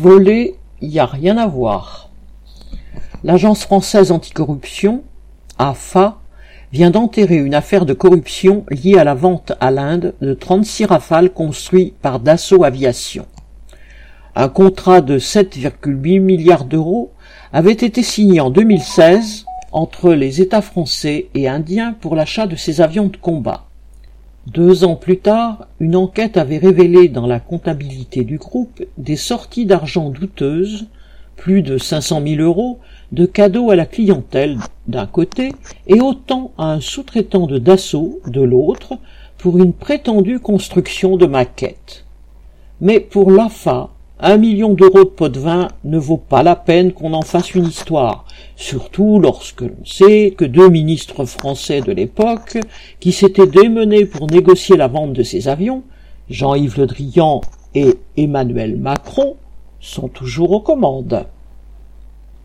Voler, y a rien à voir. L'Agence française anticorruption, AFA, vient d'enterrer une affaire de corruption liée à la vente à l'Inde de 36 rafales construits par Dassault Aviation. Un contrat de 7,8 milliards d'euros avait été signé en 2016 entre les États français et indiens pour l'achat de ces avions de combat. Deux ans plus tard, une enquête avait révélé dans la comptabilité du groupe des sorties d'argent douteuses, plus de 500 000 euros, de cadeaux à la clientèle d'un côté et autant à un sous-traitant de Dassault de l'autre pour une prétendue construction de maquettes. Mais pour l'AFA, un million d'euros de pot de vin ne vaut pas la peine qu'on en fasse une histoire, surtout lorsque l'on sait que deux ministres français de l'époque, qui s'étaient démenés pour négocier la vente de ces avions, Jean-Yves Le Drian et Emmanuel Macron, sont toujours aux commandes.